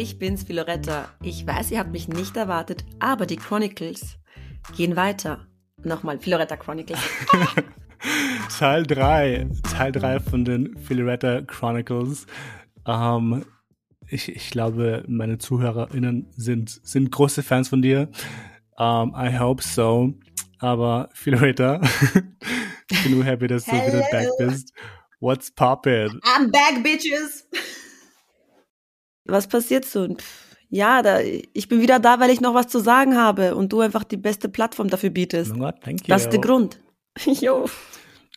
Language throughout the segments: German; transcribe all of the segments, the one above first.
ich bin's, Philoretta. Ich weiß, ihr habt mich nicht erwartet, aber die Chronicles gehen weiter. Nochmal, Philoretta Chronicles. Teil 3. Teil 3 von den Philoretta Chronicles. Ähm, ich, ich glaube, meine ZuhörerInnen sind, sind große Fans von dir. Um, I hope so. Aber Philoretta, ich bin nur happy, dass du wieder back bist. What's poppin'? I'm back, bitches! Was passiert so? Ja, da, ich bin wieder da, weil ich noch was zu sagen habe und du einfach die beste Plattform dafür bietest. Oh God, thank you. Das ist der Grund. jo.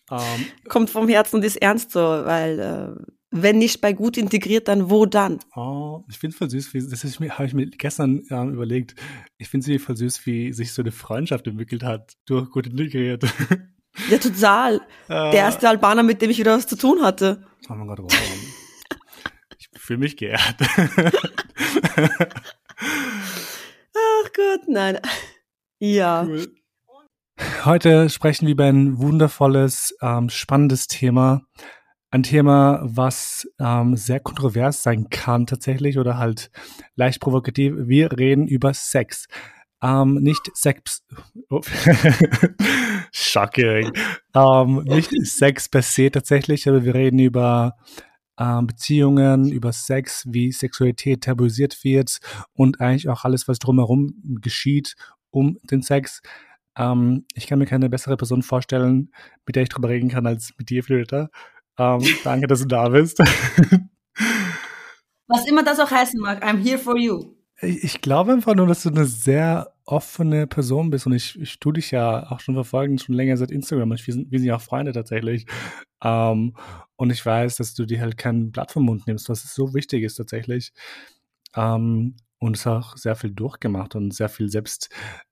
Um, Kommt vom Herzen und ist ernst so, weil äh, wenn nicht bei gut integriert, dann wo dann? Oh, ich finde voll süß, wie, das habe ich mir gestern ähm, überlegt. Ich finde es voll süß, wie sich so eine Freundschaft entwickelt hat durch gut integriert. Ja, total. Äh, Der erste Albaner, mit dem ich wieder was zu tun hatte. Oh mein Gott, wow. Fühle mich geehrt. Ach Gott, nein. Ja. Cool. Heute sprechen wir über ein wundervolles, ähm, spannendes Thema. Ein Thema, was ähm, sehr kontrovers sein kann tatsächlich oder halt leicht provokativ. Wir reden über Sex. Ähm, nicht Sex. Oh. Shocking. Ähm, nicht Sex per se tatsächlich, aber wir reden über ähm, Beziehungen, über Sex, wie Sexualität tabuisiert wird und eigentlich auch alles, was drumherum geschieht um den Sex. Ähm, ich kann mir keine bessere Person vorstellen, mit der ich drüber reden kann, als mit dir, Flöter. Ähm, danke, dass du da bist. Was immer das auch heißen mag, I'm here for you. Ich, ich glaube einfach nur, dass du eine sehr offene Person bist und ich, ich tue dich ja auch schon verfolgen, schon länger seit Instagram und wir sind, wir sind ja auch Freunde tatsächlich. Ähm, und ich weiß, dass du dir halt kein Blatt vom Mund nimmst, was so wichtig ist tatsächlich. Ähm, und es auch sehr viel durchgemacht und sehr viel selbst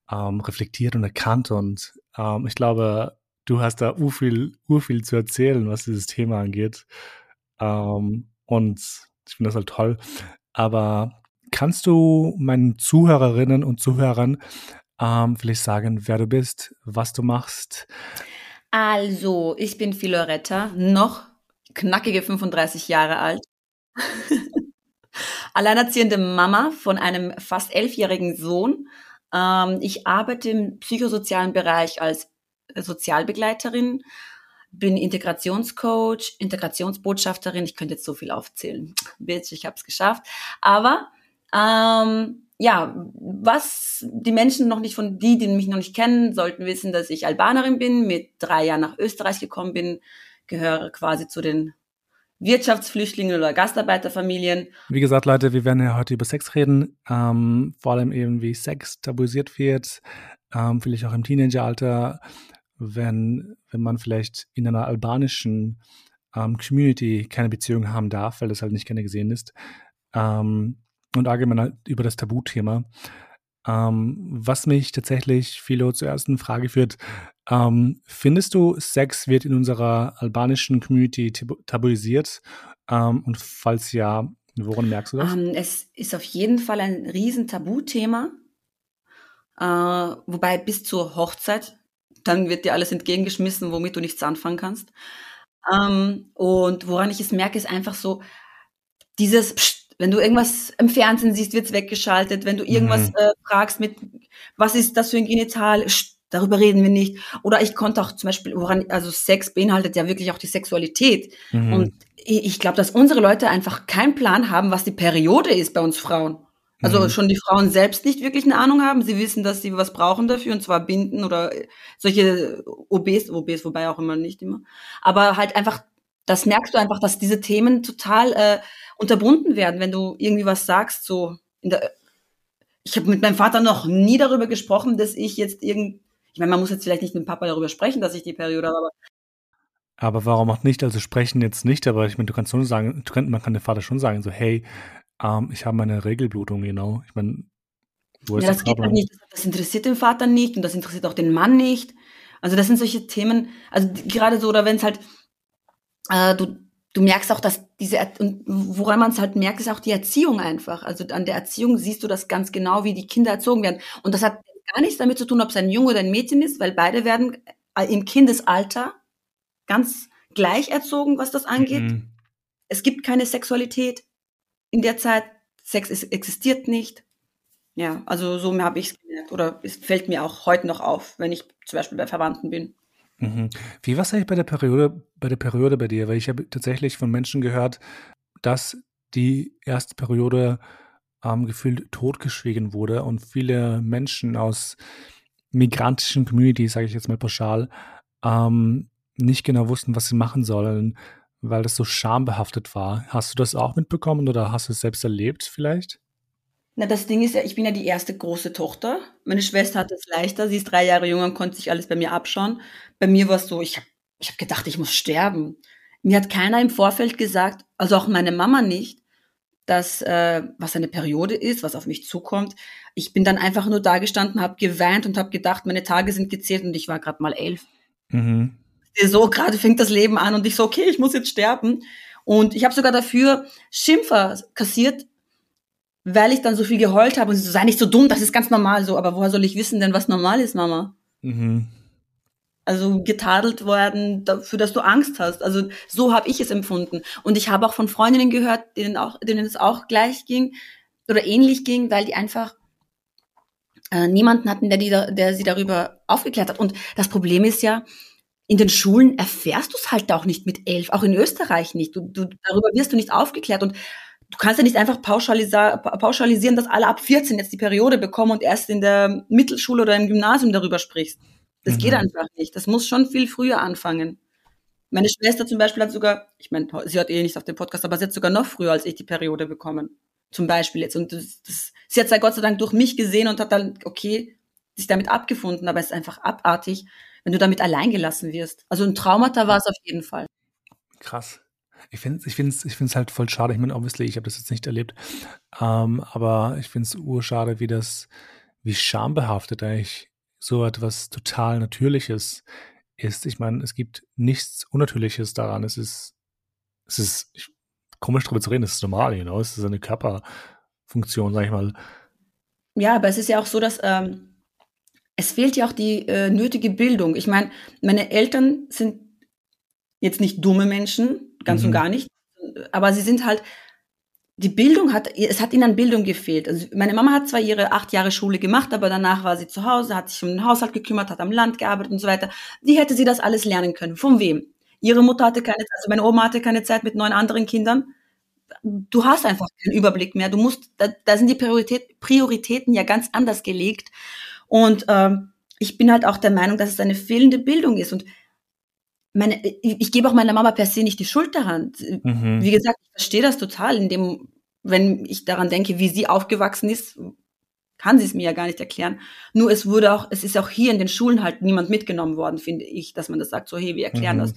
ähm, reflektiert und erkannt. Und ähm, ich glaube, du hast da urviel, urviel zu erzählen, was dieses Thema angeht. Ähm, und ich finde das halt toll. Aber kannst du meinen Zuhörerinnen und Zuhörern ähm, vielleicht sagen, wer du bist, was du machst? Also, ich bin Philoretta, noch knackige 35 Jahre alt. Alleinerziehende Mama von einem fast elfjährigen Sohn. Ähm, ich arbeite im psychosozialen Bereich als Sozialbegleiterin, bin Integrationscoach, Integrationsbotschafterin. Ich könnte jetzt so viel aufzählen. Bitch, ich habe es geschafft. Aber ähm, ja, was die Menschen noch nicht von die, die mich noch nicht kennen, sollten wissen, dass ich Albanerin bin, mit drei Jahren nach Österreich gekommen bin, gehöre quasi zu den Wirtschaftsflüchtlingen oder Gastarbeiterfamilien. Wie gesagt, Leute, wir werden ja heute über Sex reden, ähm, vor allem eben wie Sex tabuisiert wird, ähm, vielleicht auch im Teenageralter, wenn, wenn man vielleicht in einer albanischen ähm, Community keine Beziehung haben darf, weil das halt nicht gerne gesehen ist. Ähm, und allgemein halt über das Tabuthema. Ähm, was mich tatsächlich, Philo, zur ersten Frage führt, ähm, findest du, Sex wird in unserer albanischen Community tabuisiert? Ähm, und falls ja, woran merkst du das? Ähm, es ist auf jeden Fall ein riesen Tabuthema. Äh, wobei bis zur Hochzeit, dann wird dir alles entgegengeschmissen, womit du nichts anfangen kannst. Ähm, und woran ich es merke, ist einfach so dieses Psst, wenn du irgendwas im Fernsehen siehst, wird's weggeschaltet. Wenn du irgendwas Mhm. äh, fragst mit, was ist das für ein Genital? Darüber reden wir nicht. Oder ich konnte auch zum Beispiel, woran, also Sex beinhaltet ja wirklich auch die Sexualität. Mhm. Und ich, ich glaube, dass unsere Leute einfach keinen Plan haben, was die Periode ist bei uns Frauen. Also Mhm. schon die Frauen selbst nicht wirklich eine Ahnung haben. Sie wissen, dass sie was brauchen dafür, und zwar Binden oder solche OBs, OBs, wobei auch immer nicht immer. Aber halt einfach, das merkst du einfach, dass diese Themen total äh, unterbunden werden, wenn du irgendwie was sagst, so in der ich habe mit meinem Vater noch nie darüber gesprochen, dass ich jetzt irgend ich meine, man muss jetzt vielleicht nicht mit dem Papa darüber sprechen, dass ich die Periode habe, aber Aber warum auch nicht? Also sprechen jetzt nicht, aber ich meine, du kannst schon sagen, du man kann dem Vater schon sagen, so, hey, ähm, ich habe meine Regelblutung, genau. Ich meine, wo ist ja, das das geht halt nicht. Das interessiert den Vater nicht und das interessiert auch den Mann nicht. Also das sind solche Themen, also die- gerade so, oder wenn es halt, äh, du, du merkst auch, dass diese, und woran man es halt merkt, ist auch die Erziehung einfach. Also an der Erziehung siehst du das ganz genau, wie die Kinder erzogen werden. Und das hat gar nichts damit zu tun, ob es ein Junge oder ein Mädchen ist, weil beide werden äh, im Kindesalter ganz gleich erzogen, was das angeht. Mhm. Es gibt keine Sexualität in der Zeit. Sex ist, existiert nicht. Ja, also so habe ich es gemerkt. Oder es fällt mir auch heute noch auf, wenn ich zum Beispiel bei Verwandten bin. Mhm. Wie war es eigentlich bei der Periode, bei der Periode bei dir? Weil ich habe tatsächlich von Menschen gehört, dass die erste Periode ähm, gefühlt totgeschwiegen wurde und viele Menschen aus migrantischen Communities, sage ich jetzt mal pauschal, ähm, nicht genau wussten, was sie machen sollen, weil das so schambehaftet war. Hast du das auch mitbekommen oder hast du es selbst erlebt vielleicht? Na, das Ding ist ja, ich bin ja die erste große Tochter. Meine Schwester hat es leichter. Sie ist drei Jahre jünger und konnte sich alles bei mir abschauen. Bei mir war es so, ich habe ich hab gedacht, ich muss sterben. Mir hat keiner im Vorfeld gesagt, also auch meine Mama nicht, dass äh, was eine Periode ist, was auf mich zukommt. Ich bin dann einfach nur da gestanden, habe geweint und habe gedacht, meine Tage sind gezählt und ich war gerade mal elf. Mhm. So gerade fängt das Leben an und ich so, okay, ich muss jetzt sterben. Und ich habe sogar dafür Schimpfer kassiert, weil ich dann so viel geheult habe und sie so, sei nicht so dumm, das ist ganz normal so. Aber woher soll ich wissen denn, was normal ist, Mama? Mhm. Also getadelt worden dafür, dass du Angst hast. Also so habe ich es empfunden. Und ich habe auch von Freundinnen gehört, denen, auch, denen es auch gleich ging oder ähnlich ging, weil die einfach äh, niemanden hatten, der, die, der sie darüber aufgeklärt hat. Und das Problem ist ja, in den Schulen erfährst du es halt auch nicht mit elf, auch in Österreich nicht. Du, du, darüber wirst du nicht aufgeklärt. Und du kannst ja nicht einfach pauschalisieren, dass alle ab 14 jetzt die Periode bekommen und erst in der Mittelschule oder im Gymnasium darüber sprichst. Das mhm. geht einfach nicht. Das muss schon viel früher anfangen. Meine Schwester zum Beispiel hat sogar, ich meine, sie hat eh nichts auf dem Podcast, aber sie hat sogar noch früher als ich die Periode bekommen. Zum Beispiel jetzt. Und das, das, sie hat es ja Gott sei Dank durch mich gesehen und hat dann, okay, sich damit abgefunden, aber es ist einfach abartig, wenn du damit alleingelassen wirst. Also ein Traumata war es auf jeden Fall. Krass. Ich finde es ich find's, ich find's halt voll schade. Ich meine, obviously, ich habe das jetzt nicht erlebt. Ähm, aber ich finde es urschade, wie das, wie schambehaftet eigentlich so etwas total Natürliches ist. Ich meine, es gibt nichts Unnatürliches daran. Es ist, es ist ich, komisch darüber zu reden, es ist normal, you know? es ist eine Körperfunktion, sag ich mal. Ja, aber es ist ja auch so, dass ähm, es fehlt ja auch die äh, nötige Bildung. Ich meine, meine Eltern sind jetzt nicht dumme Menschen, ganz mhm. und gar nicht, aber sie sind halt die Bildung hat, es hat ihnen an Bildung gefehlt. Also meine Mama hat zwar ihre acht Jahre Schule gemacht, aber danach war sie zu Hause, hat sich um den Haushalt gekümmert, hat am Land gearbeitet und so weiter. Wie hätte sie das alles lernen können? Von wem? Ihre Mutter hatte keine Zeit, also meine Oma hatte keine Zeit mit neun anderen Kindern. Du hast einfach keinen Überblick mehr. Du musst, da, da sind die Priorität, Prioritäten ja ganz anders gelegt. Und ähm, ich bin halt auch der Meinung, dass es eine fehlende Bildung ist. Und meine, ich, ich gebe auch meiner Mama per se nicht die Schuld daran. Mhm. Wie gesagt, ich verstehe das total, in dem, wenn ich daran denke, wie sie aufgewachsen ist, kann sie es mir ja gar nicht erklären. Nur es wurde auch, es ist auch hier in den Schulen halt niemand mitgenommen worden, finde ich, dass man das sagt, so, hey, wir erklären mhm. das.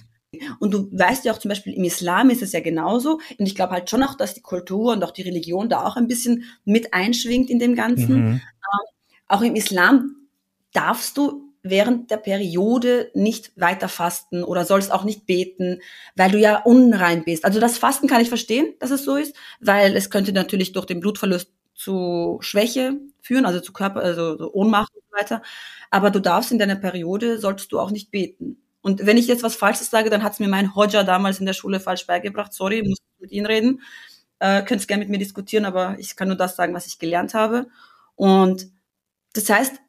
Und du weißt ja auch zum Beispiel, im Islam ist es ja genauso. Und ich glaube halt schon auch, dass die Kultur und auch die Religion da auch ein bisschen mit einschwingt in dem Ganzen. Mhm. Ähm, auch im Islam darfst du während der Periode nicht weiter fasten oder sollst auch nicht beten, weil du ja unrein bist. Also das Fasten kann ich verstehen, dass es so ist, weil es könnte natürlich durch den Blutverlust zu Schwäche führen, also zu Körper, also so Ohnmacht und so weiter. Aber du darfst in deiner Periode, solltest du auch nicht beten. Und wenn ich jetzt was Falsches sage, dann hat es mir mein Hodja damals in der Schule falsch beigebracht. Sorry, muss mit Ihnen reden. Äh, könnt gerne mit mir diskutieren, aber ich kann nur das sagen, was ich gelernt habe. Und das heißt,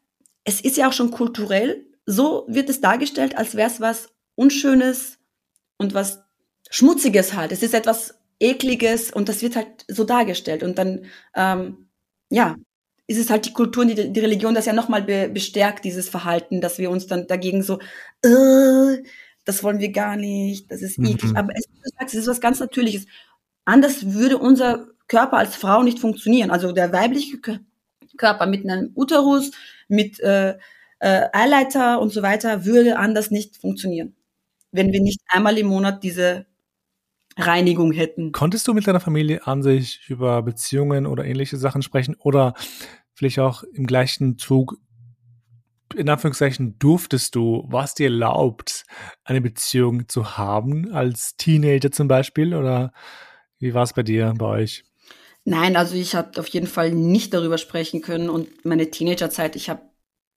es ist ja auch schon kulturell, so wird es dargestellt, als wäre es was Unschönes und was Schmutziges halt. Es ist etwas Ekliges und das wird halt so dargestellt. Und dann, ähm, ja, ist es halt die Kultur und die, die Religion, das ja nochmal be bestärkt, dieses Verhalten, dass wir uns dann dagegen so, äh, das wollen wir gar nicht, das ist eklig. Mhm. Aber es, es ist was ganz Natürliches. Anders würde unser Körper als Frau nicht funktionieren. Also der weibliche Körper mit einem Uterus, mit äh, äh, Eileiter und so weiter würde anders nicht funktionieren, wenn wir nicht einmal im Monat diese Reinigung hätten. Konntest du mit deiner Familie an sich über Beziehungen oder ähnliche Sachen sprechen oder vielleicht auch im gleichen Zug, in Anführungszeichen, durftest du, was dir erlaubt, eine Beziehung zu haben als Teenager zum Beispiel oder wie war es bei dir, bei euch? Nein, also ich habe auf jeden Fall nicht darüber sprechen können und meine Teenagerzeit, ich habe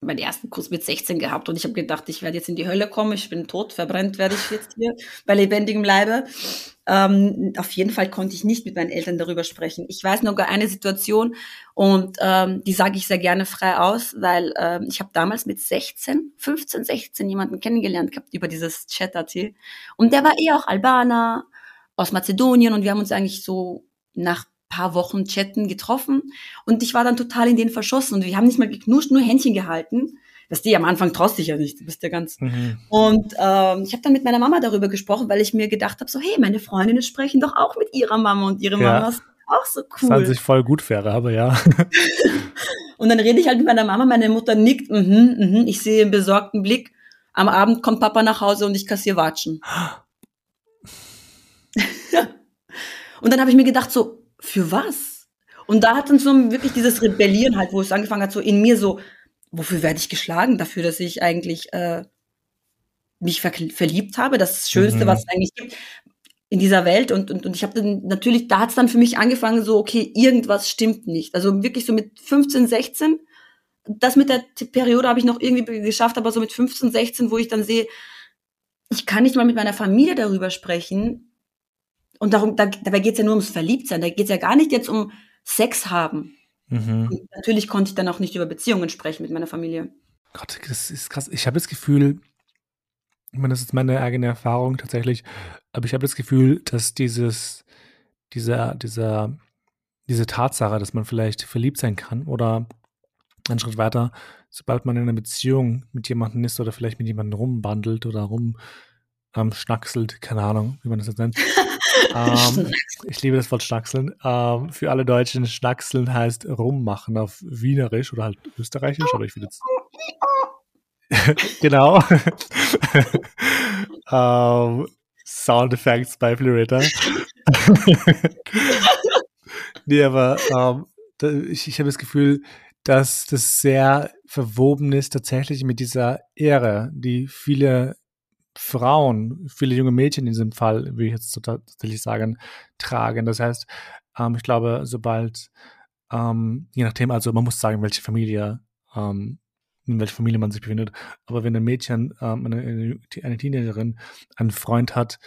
meinen ersten Kurs mit 16 gehabt und ich habe gedacht, ich werde jetzt in die Hölle kommen, ich bin tot, verbrennt werde ich jetzt hier bei lebendigem Leibe. ähm, auf jeden Fall konnte ich nicht mit meinen Eltern darüber sprechen. Ich weiß noch gar eine Situation und ähm, die sage ich sehr gerne frei aus, weil ähm, ich habe damals mit 16, 15, 16 jemanden kennengelernt gehabt über dieses Chat.at und der war eh auch Albaner aus Mazedonien und wir haben uns eigentlich so nach paar Wochen chatten getroffen und ich war dann total in den verschossen und wir haben nicht mal geknuscht, nur Händchen gehalten. Das die am Anfang traust dich ja nicht, du bist ja ganz. Mhm. Und ähm, ich habe dann mit meiner Mama darüber gesprochen, weil ich mir gedacht habe, so hey, meine Freundinnen sprechen doch auch mit ihrer Mama und ihre ja. Mama ist auch so cool. Das an sich voll gut wäre, aber ja. und dann rede ich halt mit meiner Mama, meine Mutter nickt, mhm, mhm, ich sehe einen besorgten Blick. Am Abend kommt Papa nach Hause und ich kassiere Watschen. und dann habe ich mir gedacht, so, für was? Und da hat dann so wirklich dieses Rebellieren halt, wo es angefangen hat, so in mir so, wofür werde ich geschlagen? Dafür, dass ich eigentlich äh, mich ver verliebt habe, das Schönste, mhm. was es eigentlich gibt in dieser Welt. Und, und, und ich habe dann natürlich, da hat es dann für mich angefangen, so, okay, irgendwas stimmt nicht. Also wirklich so mit 15, 16, das mit der Periode habe ich noch irgendwie geschafft, aber so mit 15, 16, wo ich dann sehe, ich kann nicht mal mit meiner Familie darüber sprechen, und darum, da, dabei geht es ja nur ums Verliebtsein. Da geht es ja gar nicht jetzt um Sex haben. Mhm. natürlich konnte ich dann auch nicht über Beziehungen sprechen mit meiner Familie. Gott, das ist krass. Ich habe das Gefühl, ich meine, das ist meine eigene Erfahrung tatsächlich, aber ich habe das Gefühl, dass dieses, dieser, dieser, diese Tatsache, dass man vielleicht verliebt sein kann oder einen Schritt weiter, sobald man in einer Beziehung mit jemandem ist oder vielleicht mit jemandem rumbandelt oder rumschnackselt, ähm, keine Ahnung, wie man das jetzt nennt, ähm, ich liebe das Wort Schnackseln. Ähm, für alle Deutschen, Schnackseln heißt rummachen auf Wienerisch oder halt Österreichisch, aber ich will jetzt. genau. ähm, Sound Effects bei Florida. nee, aber ähm, ich, ich habe das Gefühl, dass das sehr verwoben ist tatsächlich mit dieser Ehre, die viele Frauen, viele junge Mädchen in diesem Fall, wie ich jetzt tatsächlich sagen, tragen. Das heißt, ähm, ich glaube, sobald, ähm, je nachdem, also man muss sagen, welche Familie, ähm, in welcher Familie man sich befindet, aber wenn ein Mädchen, ähm, eine, eine Teenagerin einen Freund hat,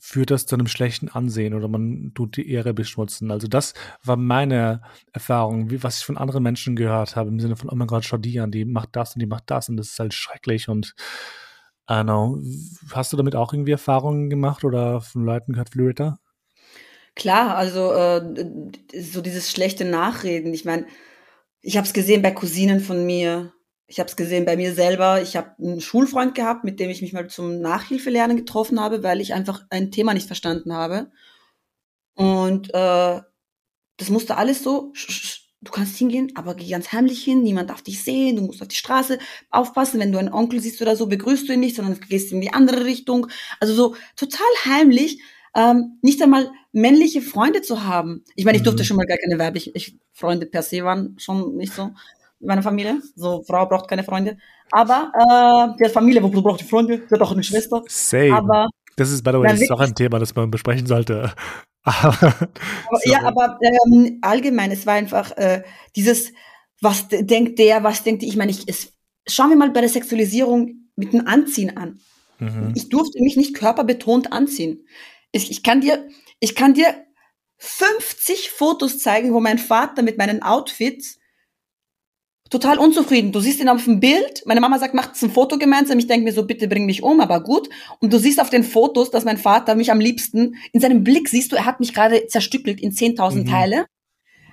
führt das zu einem schlechten Ansehen oder man tut die Ehre beschmutzen. Also das war meine Erfahrung, wie, was ich von anderen Menschen gehört habe, im Sinne von, oh mein Gott, schau die an, die macht das und die macht das und das ist halt schrecklich und Know. Hast du damit auch irgendwie Erfahrungen gemacht oder von Leuten gehört, Florida? Klar, also äh, so dieses schlechte Nachreden. Ich meine, ich habe es gesehen bei Cousinen von mir. Ich habe es gesehen bei mir selber. Ich habe einen Schulfreund gehabt, mit dem ich mich mal zum Nachhilfelernen getroffen habe, weil ich einfach ein Thema nicht verstanden habe. Und äh, das musste alles so du kannst hingehen, aber geh ganz heimlich hin, niemand darf dich sehen, du musst auf die Straße aufpassen, wenn du einen Onkel siehst oder so, begrüßt du ihn nicht, sondern gehst in die andere Richtung. Also so total heimlich, ähm, nicht einmal männliche Freunde zu haben. Ich meine, ich durfte mhm. schon mal gar keine weiblichen ich, Freunde per se waren schon nicht so in meiner Familie. So, Frau braucht keine Freunde. Aber äh, die Familie, wo braucht die Freunde? Die hat auch eine Schwester. Same. Aber das ist, by the way, das ist auch ein Thema, das man besprechen sollte. Ja, aber ähm, allgemein, es war einfach äh, dieses, was denkt der, was denkt die? Ich meine, ich, es, schauen wir mal bei der Sexualisierung mit dem Anziehen an. Mhm. Ich durfte mich nicht körperbetont anziehen. Ich, ich, kann dir, ich kann dir 50 Fotos zeigen, wo mein Vater mit meinen Outfits total unzufrieden. Du siehst ihn auf dem Bild. Meine Mama sagt, macht ein Foto gemeinsam. Ich denke mir so, bitte bring mich um, aber gut. Und du siehst auf den Fotos, dass mein Vater mich am liebsten, in seinem Blick siehst du, er hat mich gerade zerstückelt in 10.000 mhm. Teile.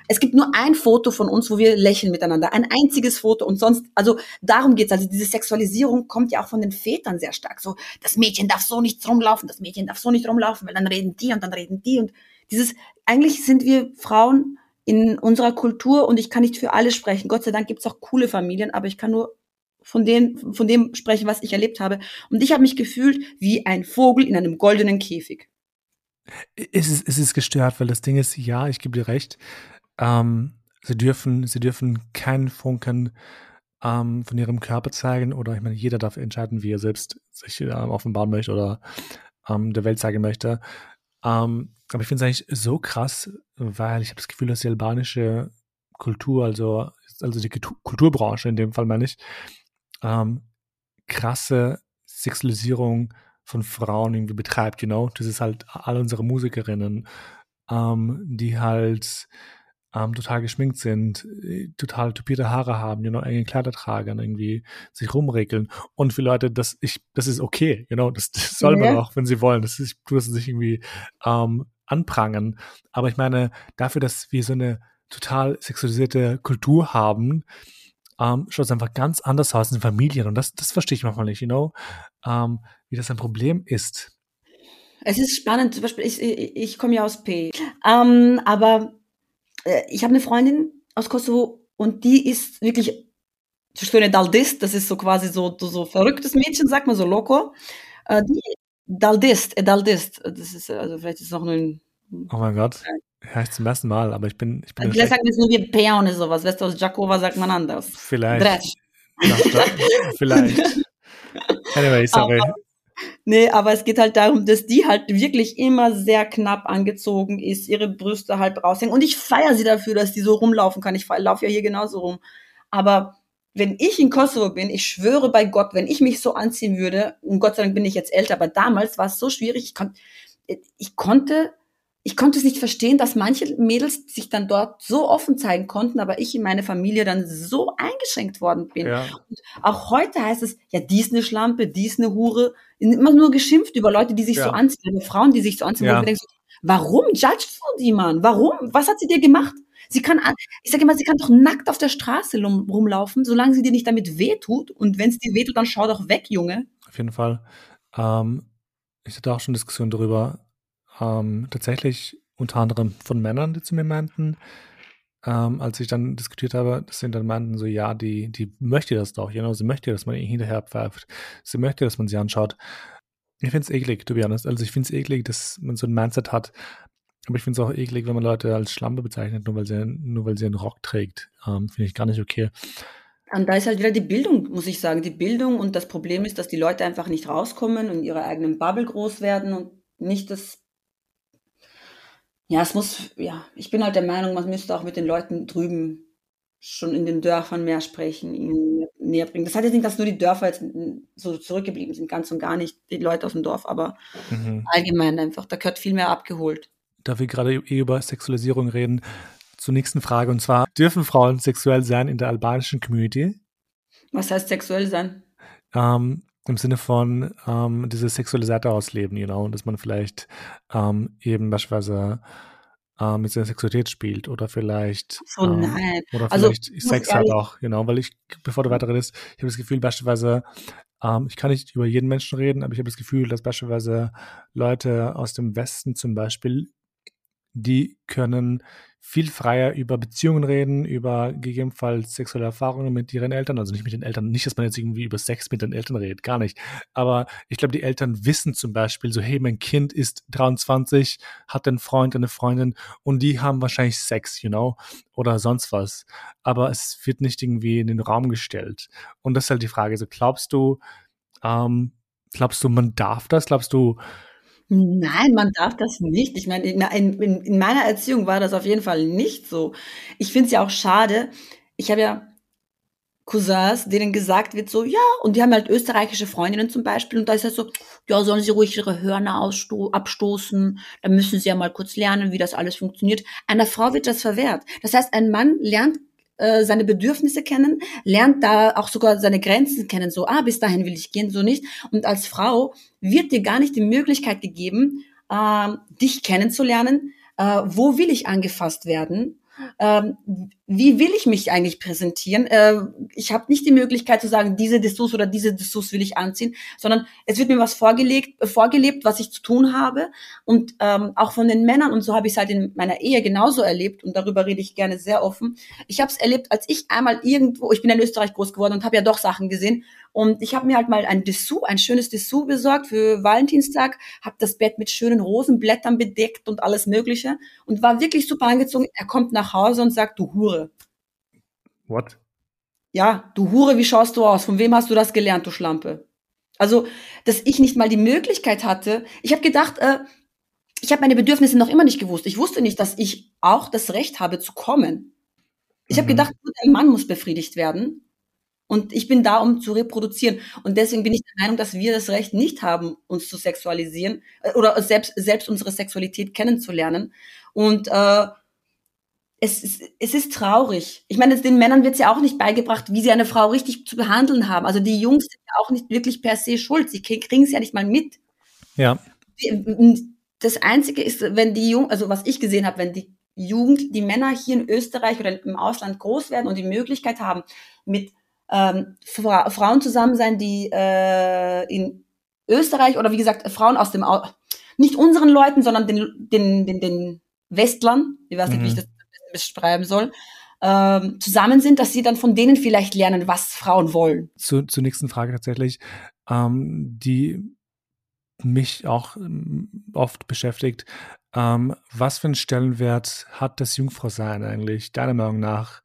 Es gibt nur ein Foto von uns, wo wir lächeln miteinander. Ein einziges Foto und sonst, also darum geht's. Also diese Sexualisierung kommt ja auch von den Vätern sehr stark. So, das Mädchen darf so nicht rumlaufen, das Mädchen darf so nicht rumlaufen, weil dann reden die und dann reden die und dieses, eigentlich sind wir Frauen in unserer Kultur und ich kann nicht für alle sprechen. Gott sei Dank gibt es auch coole Familien, aber ich kann nur von, denen, von dem sprechen, was ich erlebt habe. Und ich habe mich gefühlt wie ein Vogel in einem goldenen Käfig. Es ist, es ist gestört, weil das Ding ist, ja, ich gebe dir recht. Ähm, sie dürfen, sie dürfen keinen Funken ähm, von ihrem Körper zeigen oder ich meine, jeder darf entscheiden, wie er selbst sich äh, offenbaren möchte oder ähm, der Welt zeigen möchte. Ähm, aber ich finde es eigentlich so krass, weil ich habe das Gefühl, dass die albanische Kultur, also, also die Kulturbranche in dem Fall meine ich, ähm, krasse Sexualisierung von Frauen irgendwie betreibt, you know. Das ist halt all unsere Musikerinnen, ähm, die halt ähm, total geschminkt sind, äh, total tupierte Haare haben, you know, enge Kleider tragen, irgendwie sich rumregeln. Und für Leute, das ich, das ist okay, you know, das, das soll man auch, wenn sie wollen. Das ist, du das sich irgendwie ähm, anprangern. Aber ich meine, dafür, dass wir so eine total sexualisierte Kultur haben, ähm, schaut es einfach ganz anders aus in Familien. Und das, das verstehe ich manchmal nicht, you know, ähm, wie das ein Problem ist. Es ist spannend, zum Beispiel, ich, ich, ich komme ja aus P. Ähm, aber ich habe eine Freundin aus Kosovo und die ist wirklich so eine Daldist, das ist so quasi so, so verrücktes Mädchen, sagt man so loco. Äh, die Daldist, äh, Daldist, das ist, also vielleicht ist es noch nur ein. Oh mein Gott. Ja, ich zum ersten Mal, aber ich bin. Ich bin Vielleicht sagen wir es nur wie Peon oder sowas. Weißt du, aus Jakova sagt man anders. Vielleicht. vielleicht. Anyway, sorry. Aber, nee, aber es geht halt darum, dass die halt wirklich immer sehr knapp angezogen ist, ihre Brüste halt raushängen. Und ich feiere sie dafür, dass die so rumlaufen kann. Ich laufe ja hier genauso rum. Aber wenn ich in Kosovo bin, ich schwöre bei Gott, wenn ich mich so anziehen würde, und Gott sei Dank bin ich jetzt älter, aber damals war es so schwierig, ich, kon ich konnte ich konnte es nicht verstehen, dass manche Mädels sich dann dort so offen zeigen konnten, aber ich in meine Familie dann so eingeschränkt worden bin. Ja. Und auch heute heißt es, ja, die ist eine Schlampe, die ist eine Hure. Immer nur geschimpft über Leute, die sich ja. so anziehen, über Frauen, die sich so anziehen. Ja. Denkst, warum judgst du die, Mann? Warum? Was hat sie dir gemacht? Sie kann, ich sage immer, sie kann doch nackt auf der Straße rumlaufen, solange sie dir nicht damit wehtut. Und wenn es dir wehtut, dann schau doch weg, Junge. Auf jeden Fall. Ähm, ich hatte auch schon Diskussionen darüber, ähm, tatsächlich unter anderem von Männern, die zu mir meinten, ähm, als ich dann diskutiert habe, das sind dann meinten so, ja, die, die möchte das doch, know, sie möchte, dass man ihn hinterher pfeift, sie möchte, dass man sie anschaut. Ich finde es eklig, to be honest. Also ich finde es eklig, dass man so ein Mindset hat, aber ich finde es auch eklig, wenn man Leute als Schlampe bezeichnet, nur weil sie, nur weil sie einen Rock trägt. Ähm, finde ich gar nicht okay. Und da ist halt wieder die Bildung, muss ich sagen. Die Bildung und das Problem ist, dass die Leute einfach nicht rauskommen und in ihrer eigenen Bubble groß werden und nicht das ja, es muss, ja, ich bin halt der Meinung, man müsste auch mit den Leuten drüben schon in den Dörfern mehr sprechen, ihnen näher bringen. Das heißt jetzt nicht, dass nur die Dörfer jetzt so zurückgeblieben sind, ganz und gar nicht die Leute aus dem Dorf, aber mhm. allgemein einfach, da gehört viel mehr abgeholt. Da wir gerade eh über Sexualisierung reden, zur nächsten Frage und zwar, dürfen Frauen sexuell sein in der albanischen Community? Was heißt sexuell sein? Ähm, im Sinne von ähm, diese sexuelle Seite ausleben, you know, dass man vielleicht ähm, eben beispielsweise ähm, mit seiner Sexualität spielt oder vielleicht so, ähm, nein. oder also, vielleicht Sex hat auch, genau, weil ich, bevor du weiter redest, ich habe das Gefühl, beispielsweise, ähm, ich kann nicht über jeden Menschen reden, aber ich habe das Gefühl, dass beispielsweise Leute aus dem Westen zum Beispiel, die können viel freier über Beziehungen reden, über gegebenenfalls sexuelle Erfahrungen mit ihren Eltern, also nicht mit den Eltern, nicht, dass man jetzt irgendwie über Sex mit den Eltern redet, gar nicht. Aber ich glaube, die Eltern wissen zum Beispiel so, hey, mein Kind ist 23, hat einen Freund, eine Freundin und die haben wahrscheinlich Sex, you know, oder sonst was. Aber es wird nicht irgendwie in den Raum gestellt. Und das ist halt die Frage, so glaubst du, ähm, glaubst du, man darf das? Glaubst du, Nein, man darf das nicht. Ich meine, in, in, in meiner Erziehung war das auf jeden Fall nicht so. Ich finde es ja auch schade. Ich habe ja Cousins, denen gesagt wird so, ja, und die haben halt österreichische Freundinnen zum Beispiel, und da ist halt so, ja, sollen sie ruhig ihre Hörner abstoßen, dann müssen sie ja mal kurz lernen, wie das alles funktioniert. Einer Frau wird das verwehrt. Das heißt, ein Mann lernt äh, seine Bedürfnisse kennen, lernt da auch sogar seine Grenzen kennen, so, ah, bis dahin will ich gehen, so nicht. Und als Frau wird dir gar nicht die Möglichkeit gegeben, äh, dich kennenzulernen, äh, wo will ich angefasst werden, ähm, wie will ich mich eigentlich präsentieren? Äh, ich habe nicht die Möglichkeit zu sagen, diese Dessous oder diese Dessous will ich anziehen, sondern es wird mir was vorgelegt, äh, vorgelebt, was ich zu tun habe. Und ähm, auch von den Männern, und so habe ich es halt in meiner Ehe genauso erlebt, und darüber rede ich gerne sehr offen. Ich habe es erlebt, als ich einmal irgendwo, ich bin in Österreich groß geworden und habe ja doch Sachen gesehen, und ich habe mir halt mal ein Dessous, ein schönes Dessous besorgt für Valentinstag, habe das Bett mit schönen Rosenblättern bedeckt und alles Mögliche und war wirklich super angezogen. Er kommt nach Hause und sagt, du Hure. What? Ja, du Hure, wie schaust du aus? Von wem hast du das gelernt, du Schlampe? Also, dass ich nicht mal die Möglichkeit hatte. Ich habe gedacht, äh, ich habe meine Bedürfnisse noch immer nicht gewusst. Ich wusste nicht, dass ich auch das Recht habe zu kommen. Ich mhm. habe gedacht, ein Mann muss befriedigt werden. Und ich bin da, um zu reproduzieren. Und deswegen bin ich der Meinung, dass wir das Recht nicht haben, uns zu sexualisieren äh, oder selbst, selbst unsere Sexualität kennenzulernen. Und äh, es, ist, es ist traurig. Ich meine, den Männern wird es ja auch nicht beigebracht, wie sie eine Frau richtig zu behandeln haben. Also die Jungs sind ja auch nicht wirklich per se schuld. Sie kriegen es ja nicht mal mit. Ja. Das Einzige ist, wenn die Jungen, also was ich gesehen habe, wenn die Jugend, die Männer hier in Österreich oder im Ausland groß werden und die Möglichkeit haben, mit ähm, Fra Frauen zusammen sein, die äh, in Österreich oder wie gesagt Frauen aus dem Au nicht unseren Leuten, sondern den den den, den Westlern, ich weiß nicht, mhm. wie ich mhm. Das beschreiben soll, ähm, zusammen sind, dass sie dann von denen vielleicht lernen, was Frauen wollen. Zu, zur nächsten Frage tatsächlich, ähm, die mich auch ähm, oft beschäftigt. Ähm, was für einen Stellenwert hat das Jungfrausein eigentlich, deiner Meinung nach,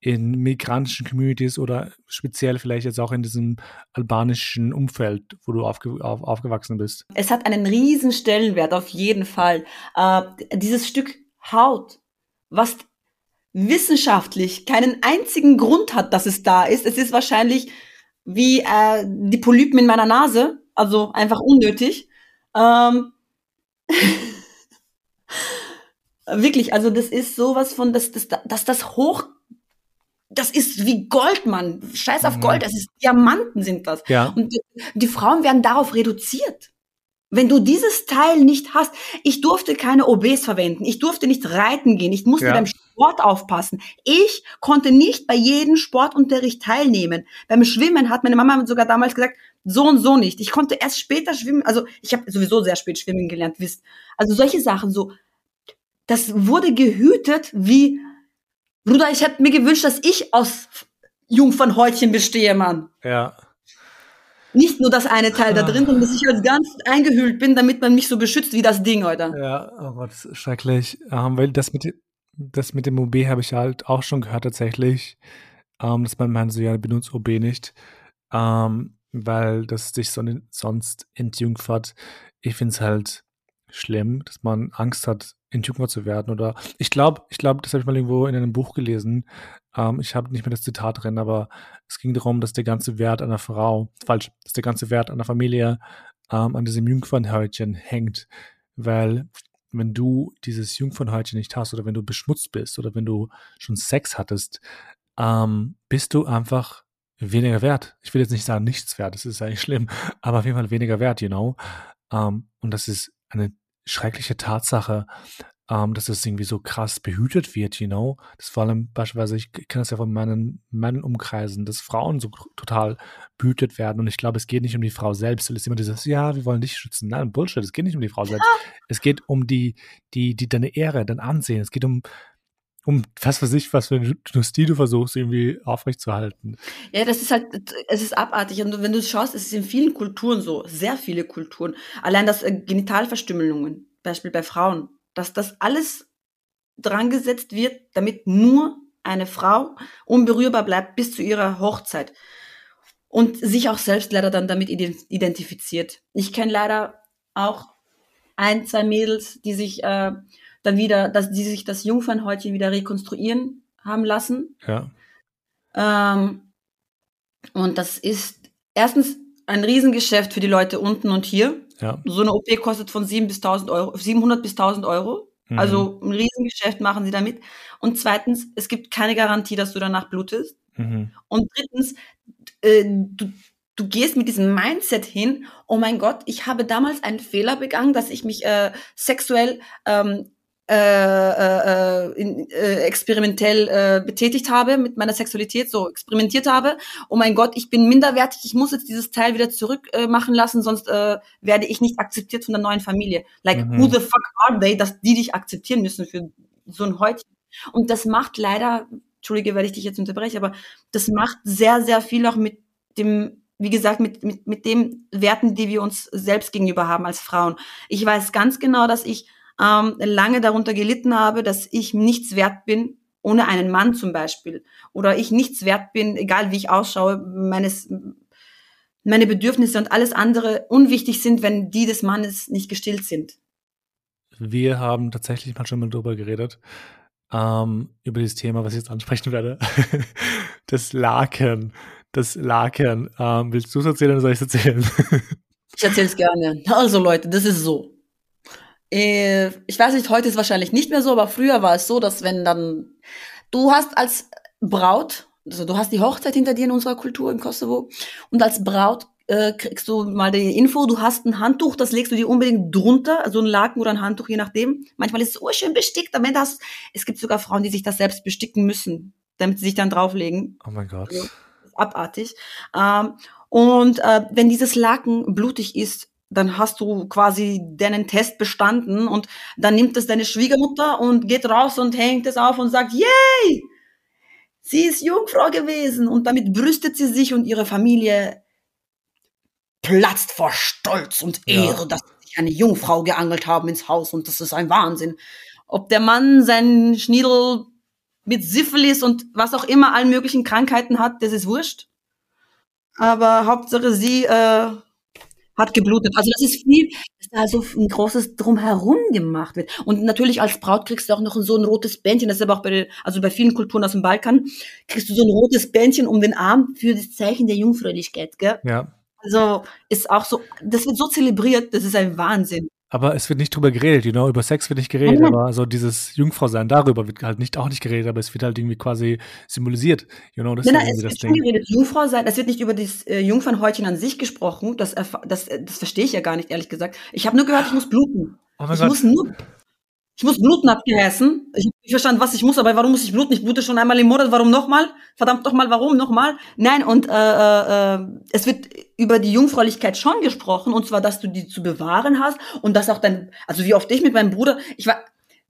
in migrantischen Communities oder speziell vielleicht jetzt auch in diesem albanischen Umfeld, wo du aufge auf, aufgewachsen bist? Es hat einen riesen Stellenwert, auf jeden Fall. Äh, dieses Stück Haut, was wissenschaftlich keinen einzigen Grund hat, dass es da ist. Es ist wahrscheinlich wie äh, die Polypen in meiner Nase, also einfach unnötig. Ähm Wirklich, also das ist sowas von, dass das, dass das hoch das ist wie Gold, Mann. Scheiß auf mhm. Gold, das ist Diamanten sind das. Ja. Und die, die Frauen werden darauf reduziert. Wenn du dieses Teil nicht hast, ich durfte keine OBs verwenden, ich durfte nicht reiten gehen, ich musste ja. beim Sport aufpassen. Ich konnte nicht bei jedem Sportunterricht teilnehmen. Beim Schwimmen hat meine Mama sogar damals gesagt, so und so nicht. Ich konnte erst später schwimmen, also ich habe sowieso sehr spät schwimmen gelernt, wisst. Also solche Sachen so, das wurde gehütet wie Bruder, ich hätte mir gewünscht, dass ich aus Jungfernhäutchen bestehe, Mann. Ja. Nicht nur das eine Teil da drin, sondern dass ich als ganz eingehüllt bin, damit man mich so beschützt wie das Ding, heute. Ja, oh Gott, das ist schrecklich. Ähm, weil das mit, das mit dem OB habe ich halt auch schon gehört tatsächlich, ähm, dass man meint so, ja, benutzt OB nicht, ähm, weil das sich so, sonst entjungfert. Ich finde es halt schlimm, dass man Angst hat, entjungfert zu werden. Oder ich glaube, ich glaube, das habe ich mal irgendwo in einem Buch gelesen. Ähm, ich habe nicht mehr das Zitat drin, aber es ging darum, dass der ganze Wert einer Frau, falsch, dass der ganze Wert einer Familie ähm, an diesem Jungfernhäutchen hängt. Weil wenn du dieses Jungfernhäutchen nicht hast oder wenn du beschmutzt bist oder wenn du schon Sex hattest, ähm, bist du einfach weniger wert. Ich will jetzt nicht sagen nichts wert, das ist eigentlich schlimm, aber auf jeden Fall weniger wert, you know. Um, und das ist eine schreckliche Tatsache, ähm, dass es irgendwie so krass behütet wird, you know. Das vor allem beispielsweise, ich kenne das ja von meinen, Umkreisen, dass Frauen so total behütet werden. Und ich glaube, es geht nicht um die Frau selbst. Es ist immer dieses, ja, wir wollen dich schützen. Nein, Bullshit, es geht nicht um die Frau selbst. Es geht um die, die, die, deine Ehre, dein Ansehen. Es geht um, um was weiß ich, was für eine Dynastie du versuchst, irgendwie aufrechtzuerhalten. Ja, das ist halt, es ist abartig. Und wenn du schaust, es ist in vielen Kulturen so, sehr viele Kulturen. Allein das äh, Genitalverstümmelungen, Beispiel bei Frauen, dass das alles dran gesetzt wird, damit nur eine Frau unberührbar bleibt bis zu ihrer Hochzeit. Und sich auch selbst leider dann damit identifiziert. Ich kenne leider auch ein, zwei Mädels, die sich äh, dann wieder, dass die sich das Jungfernhäutchen wieder rekonstruieren haben lassen. Ja. Ähm, und das ist erstens ein Riesengeschäft für die Leute unten und hier. Ja. So eine OP kostet von 7 bis 1000 Euro, 700 bis 1000 Euro. Mhm. Also ein Riesengeschäft machen sie damit. Und zweitens, es gibt keine Garantie, dass du danach blutest. Mhm. Und drittens, äh, du, du gehst mit diesem Mindset hin, oh mein Gott, ich habe damals einen Fehler begangen, dass ich mich äh, sexuell ähm, äh, äh, in, äh, experimentell äh, betätigt habe mit meiner Sexualität, so experimentiert habe. Oh mein Gott, ich bin minderwertig, ich muss jetzt dieses Teil wieder zurück äh, machen lassen, sonst äh, werde ich nicht akzeptiert von der neuen Familie. Like, mhm. who the fuck are they, dass die dich akzeptieren müssen für so ein Häutchen? Und das macht leider, Entschuldige, weil ich dich jetzt unterbreche, aber das macht sehr, sehr viel auch mit dem wie gesagt, mit, mit, mit dem Werten, die wir uns selbst gegenüber haben als Frauen. Ich weiß ganz genau, dass ich ähm, lange darunter gelitten habe, dass ich nichts wert bin, ohne einen Mann zum Beispiel. Oder ich nichts wert bin, egal wie ich ausschaue, meines, meine Bedürfnisse und alles andere unwichtig sind, wenn die des Mannes nicht gestillt sind. Wir haben tatsächlich mal schon mal drüber geredet, ähm, über dieses Thema, was ich jetzt ansprechen werde. das Laken, das Laken. Ähm, willst du es erzählen oder soll ich es erzählen? ich erzähle es gerne. Also Leute, das ist so. Äh, ich weiß nicht, heute ist wahrscheinlich nicht mehr so, aber früher war es so, dass wenn dann du hast als Braut, also du hast die Hochzeit hinter dir in unserer Kultur im Kosovo und als Braut äh, kriegst du mal die Info, du hast ein Handtuch, das legst du dir unbedingt drunter, also ein Laken oder ein Handtuch, je nachdem. Manchmal ist es urschön bestickt, am Ende hast es gibt sogar Frauen, die sich das selbst besticken müssen, damit sie sich dann drauflegen. Oh mein Gott. Also, abartig. Ähm, und äh, wenn dieses Laken blutig ist, dann hast du quasi deinen Test bestanden und dann nimmt es deine Schwiegermutter und geht raus und hängt es auf und sagt, yay! Sie ist Jungfrau gewesen und damit brüstet sie sich und ihre Familie platzt vor Stolz und Ehre, ja. dass sie eine Jungfrau geangelt haben ins Haus und das ist ein Wahnsinn. Ob der Mann seinen Schniedel mit Syphilis und was auch immer allen möglichen Krankheiten hat, das ist wurscht. Aber Hauptsache sie äh, hat geblutet. Also das ist viel, dass da so ein großes Drumherum gemacht wird. Und natürlich als Braut kriegst du auch noch so ein rotes Bändchen, das ist aber auch bei, also bei vielen Kulturen aus dem Balkan, kriegst du so ein rotes Bändchen um den Arm für das Zeichen der Jungfräulichkeit, gell? Ja. Also ist auch so, das wird so zelebriert, das ist ein Wahnsinn. Aber es wird nicht drüber geredet, you know, über Sex wird nicht geredet, mhm. aber so dieses Jungfrau-Sein, darüber wird halt nicht, auch nicht geredet, aber es wird halt irgendwie quasi symbolisiert, you know, das ja, ist irgendwie das Ding. Geredet. Jungfrau sein, es wird nicht über das äh, Jungfernhäutchen an sich gesprochen, das, das, das verstehe ich ja gar nicht, ehrlich gesagt. Ich habe nur gehört, ich muss bluten. Oh ich Gott. muss nur ich muss bluten, hat. Ich habe nicht verstanden, was ich muss, aber warum muss ich bluten? Ich blute schon einmal im Monat, warum nochmal? Verdammt nochmal, warum nochmal? Nein, und äh, äh, es wird über die Jungfräulichkeit schon gesprochen, und zwar, dass du die zu bewahren hast und dass auch dein, also wie oft ich mit meinem Bruder, ich war,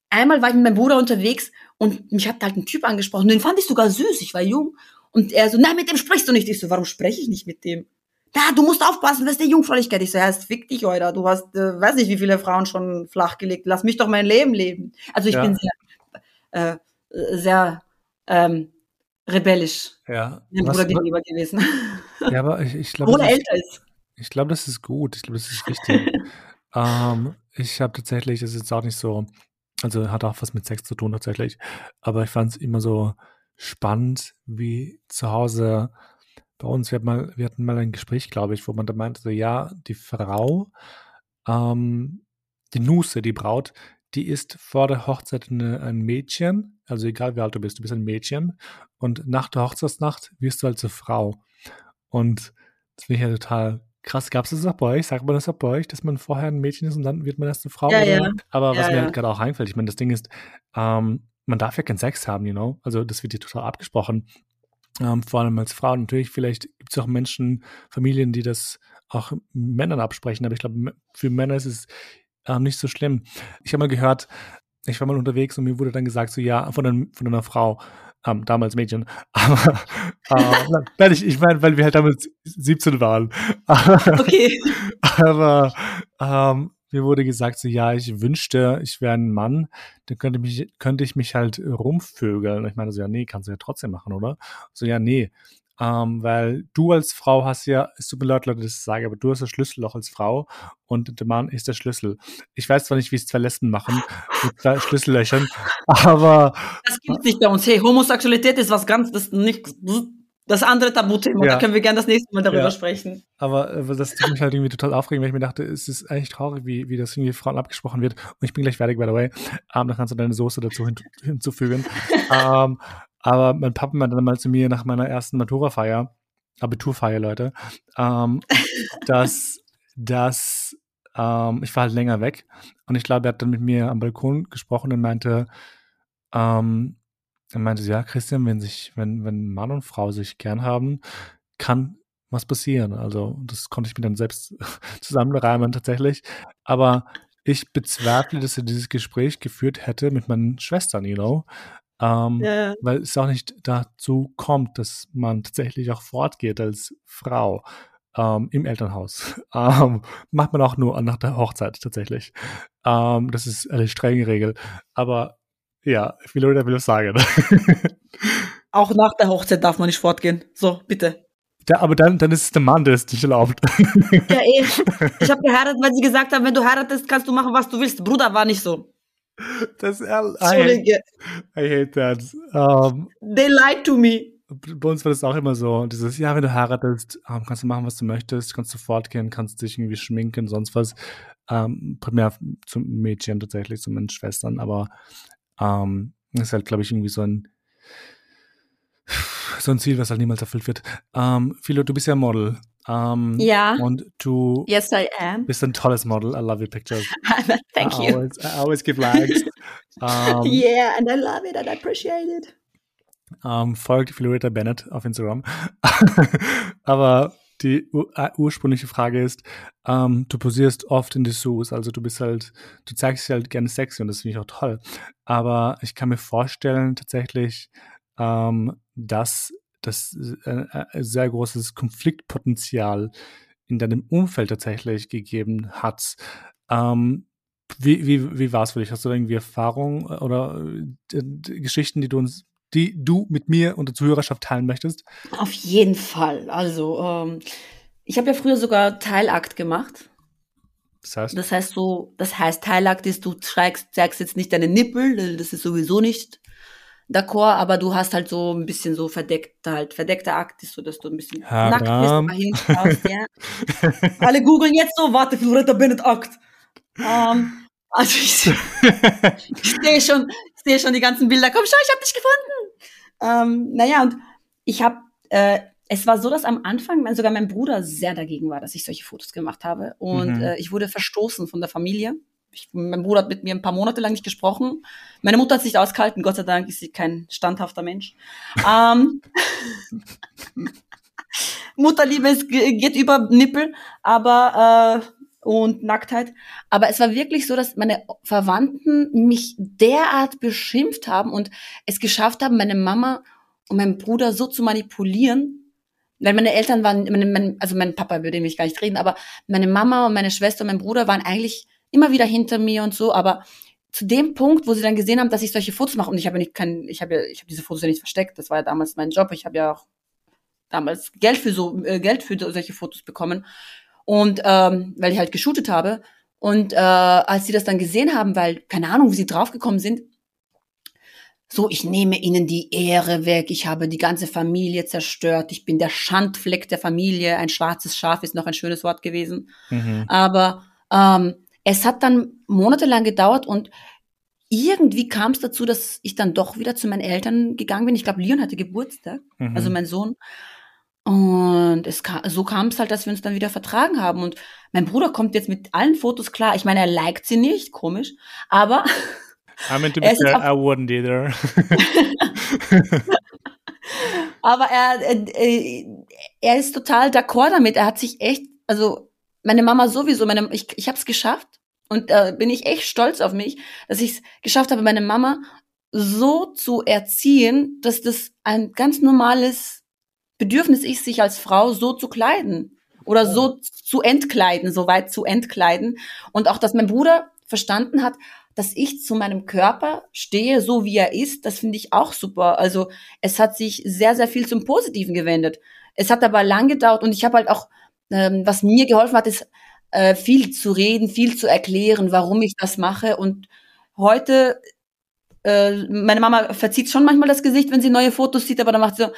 einmal war ich mit meinem Bruder unterwegs und mich hat halt ein Typ angesprochen, den fand ich sogar süß, ich war jung. Und er so, nein, mit dem sprichst du nicht. Ich so, warum spreche ich nicht mit dem? Da, du musst aufpassen, das ist die Jungfräulichkeit. Ich so, ja, es fick dich, Alter. Du hast, äh, weiß nicht, wie viele Frauen schon flachgelegt. Lass mich doch mein Leben leben. Also ich ja. bin sehr, äh, sehr ähm, rebellisch ja. dem Bruder gegenüber gewesen. Ja, aber ich, ich glaube, Obwohl er älter ist. Ich glaube, das ist gut. Ich glaube, das ist wichtig. ähm, ich habe tatsächlich, das ist jetzt auch nicht so, also hat auch was mit Sex zu tun tatsächlich, aber ich fand es immer so spannend, wie zu Hause bei uns, wir hatten mal, wir hatten mal ein Gespräch, glaube ich, wo man da meinte, so, ja, die Frau, ähm, die Nuse, die Braut, die ist vor der Hochzeit eine, ein Mädchen, also egal wie alt du bist, du bist ein Mädchen und nach der Hochzeitsnacht wirst du halt zur Frau. Und das finde ich ja total krass. Gab es das auch bei euch? Sagt man das auch bei euch, dass man vorher ein Mädchen ist und dann wird man erst eine Frau? Ja, ja. Aber was ja, mir halt gerade auch einfällt, ich meine, das Ding ist, ähm, man darf ja keinen Sex haben, you know? Also das wird hier total abgesprochen. Ähm, vor allem als Frau. Natürlich, vielleicht gibt es auch Menschen, Familien, die das auch Männern absprechen, aber ich glaube, für Männer ist es ähm, nicht so schlimm. Ich habe mal gehört, ich war mal unterwegs und mir wurde dann gesagt, so ja, von, einem, von einer Frau, ähm, damals Mädchen, aber äh, ich, ich meine, weil wir halt damals 17 waren. okay. aber ähm, mir wurde gesagt, so ja, ich wünschte, ich wäre ein Mann, dann könnte, mich, könnte ich mich halt rumvögeln. Und ich meine so, ja, nee, kannst du ja trotzdem machen, oder? So, ja, nee. Ähm, weil du als Frau hast ja, es tut mir leid, Leute, das sage, aber du hast das Schlüsselloch als Frau und der Mann ist der Schlüssel. Ich weiß zwar nicht, wie es zwei Lesben machen mit zwei Schlüssellöchern, aber. Das gibt nicht bei uns. Hey, Homosexualität ist was ganz, das nicht, das andere Tabuthema, ja. da können wir gerne das nächste Mal darüber ja. sprechen. Aber äh, das tut mich halt irgendwie total aufregend, weil ich mir dachte, es ist eigentlich traurig, wie, wie das irgendwie Frauen abgesprochen wird. Und ich bin gleich fertig, by the way. Ähm, dann kannst du deine Soße dazu hin, hinzufügen. ähm, aber mein Papa meinte dann mal zu mir nach meiner ersten Matura-Feier, Abiturfeier, Leute, ähm, dass, dass ähm, ich war halt länger weg. Und ich glaube, er hat dann mit mir am Balkon gesprochen und meinte, ähm, er meinte, ja, Christian, wenn sich, wenn, wenn Mann und Frau sich gern haben, kann was passieren. Also, das konnte ich mir dann selbst zusammenreimen tatsächlich. Aber ich bezweifle, dass er dieses Gespräch geführt hätte mit meinen Schwestern, you know. Ähm, ja. Weil es auch nicht dazu kommt, dass man tatsächlich auch fortgeht als Frau ähm, im Elternhaus. Ähm, macht man auch nur nach der Hochzeit tatsächlich. Ähm, das ist eine strenge Regel. Aber ja, viele Leute will ich sagen. Auch nach der Hochzeit darf man nicht fortgehen. So, bitte. Ja, aber dann, dann ist es der Mann, der es nicht erlaubt. Ja, eh. Ich habe geheiratet, weil sie gesagt haben, wenn du heiratest, kannst du machen, was du willst. Bruder war nicht so. Das, I, I, hate, I hate that. Um, They lied to me. bei uns war das auch immer so, dieses, ja, wenn du heiratest, ähm, kannst du machen, was du möchtest, kannst du fortgehen, kannst dich irgendwie schminken, sonst was. Ähm, primär zum Mädchen tatsächlich, zu meinen Schwestern, aber ähm, ist halt, glaube ich, irgendwie so ein so ein Ziel, was halt niemals erfüllt wird. Ähm, Philo, du bist ja Model. Ähm, ja. Und du yes, I am. bist ein tolles Model. I love your pictures. Thank I you. Always, I always give likes. um, yeah, and I love it and I appreciate it. Um, folgt Florida Bennett auf Instagram. Aber die uh, ursprüngliche Frage ist, ähm, du posierst oft in Dessous, also du bist halt, du zeigst dich halt gerne sexy und das finde ich auch toll. Aber ich kann mir vorstellen, tatsächlich, ähm, dass das äh, äh, sehr großes Konfliktpotenzial in deinem Umfeld tatsächlich gegeben hat. Ähm, wie, wie, wie war es für dich? Hast du irgendwie Erfahrungen oder äh, Geschichten, die du uns, die du mit mir und der Zuhörerschaft teilen möchtest? Auf jeden Fall. Also, ähm, ich habe ja früher sogar Teilakt gemacht. Das heißt? Das heißt so, das heißt Teilakt ist, du zeigst, zeigst jetzt nicht deine Nippel, das ist sowieso nicht d'accord, aber du hast halt so ein bisschen so verdeckt, halt verdeckter Akt ist so, dass du ein bisschen Haram. nackt bist, mal hinschaust, ja. Alle googeln jetzt so, warte, Floretta Bennett Akt. Ähm, also ich, ich sehe schon, ich sehe schon die ganzen Bilder. Komm, schau, ich habe dich gefunden. Ähm, naja, und ich habe, äh, es war so, dass am Anfang sogar mein Bruder sehr dagegen war, dass ich solche Fotos gemacht habe. Und Mhm. äh, ich wurde verstoßen von der Familie. Ich, mein Bruder hat mit mir ein paar Monate lang nicht gesprochen. Meine Mutter hat sich ausgehalten. Gott sei Dank ist sie kein standhafter Mensch. Ähm, Mutterliebe ist, geht über Nippel, aber äh, und Nacktheit. Aber es war wirklich so, dass meine Verwandten mich derart beschimpft haben und es geschafft haben, meine Mama und meinen Bruder so zu manipulieren. Weil meine Eltern waren, meine, mein, also mein Papa würde mich gar nicht reden, aber meine Mama und meine Schwester und mein Bruder waren eigentlich immer wieder hinter mir und so, aber zu dem Punkt, wo sie dann gesehen haben, dass ich solche Fotos mache und ich habe nicht kein, ich habe ich habe diese Fotos ja nicht versteckt. Das war ja damals mein Job. Ich habe ja auch damals Geld für so äh, Geld für solche Fotos bekommen und ähm, weil ich halt geshootet habe und äh, als sie das dann gesehen haben, weil keine Ahnung, wie sie draufgekommen sind, so ich nehme ihnen die Ehre weg, ich habe die ganze Familie zerstört, ich bin der Schandfleck der Familie, ein schwarzes Schaf ist noch ein schönes Wort gewesen, Mhm. aber ähm, es hat dann monatelang gedauert und irgendwie kam es dazu, dass ich dann doch wieder zu meinen Eltern gegangen bin. Ich glaube, Leon hatte Geburtstag, Mhm. also mein Sohn. Und es kam, so kam es halt, dass wir uns dann wieder vertragen haben. Und mein Bruder kommt jetzt mit allen Fotos klar. Ich meine, er liked sie nicht, komisch. Aber I mean, to be Er fair, I wouldn't either. Aber er, äh, er ist total d'accord damit. Er hat sich echt, also meine Mama sowieso, meine, ich, ich habe es geschafft und äh, bin ich echt stolz auf mich, dass ich es geschafft habe, meine Mama so zu erziehen, dass das ein ganz normales Bedürfnis ist, sich als Frau so zu kleiden oder so zu entkleiden, so weit zu entkleiden. Und auch, dass mein Bruder verstanden hat, dass ich zu meinem Körper stehe, so wie er ist, das finde ich auch super. Also es hat sich sehr, sehr viel zum Positiven gewendet. Es hat aber lang gedauert und ich habe halt auch, ähm, was mir geholfen hat, ist äh, viel zu reden, viel zu erklären, warum ich das mache. Und heute, äh, meine Mama verzieht schon manchmal das Gesicht, wenn sie neue Fotos sieht, aber dann macht sie so,